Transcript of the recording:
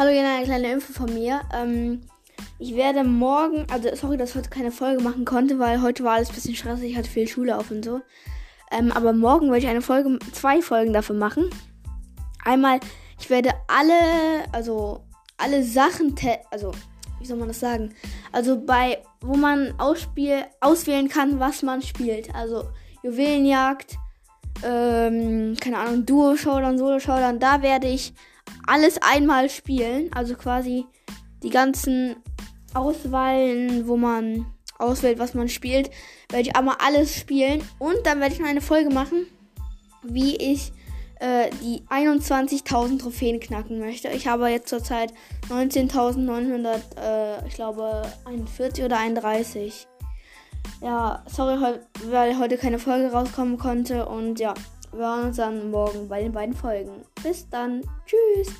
Hallo, hier eine kleine Info von mir. Ähm, ich werde morgen, also sorry, dass ich heute keine Folge machen konnte, weil heute war alles ein bisschen stressig, ich hatte viel Schule auf und so. Ähm, aber morgen werde ich eine Folge, zwei Folgen dafür machen. Einmal, ich werde alle, also alle Sachen, also wie soll man das sagen? Also bei, wo man ausspiel, auswählen kann, was man spielt. Also Juwelenjagd, ähm, keine Ahnung, Duo-Showdown, Solo-Showdown, da werde ich alles einmal spielen. Also quasi die ganzen Auswahlen, wo man auswählt, was man spielt, werde ich einmal alles spielen. Und dann werde ich noch eine Folge machen, wie ich äh, die 21.000 Trophäen knacken möchte. Ich habe jetzt zurzeit 19.900, äh, ich glaube, 41 oder 31. Ja, sorry, weil heute keine Folge rauskommen konnte. Und ja, wir hören uns dann morgen bei den beiden Folgen. Bis dann. Tschüss.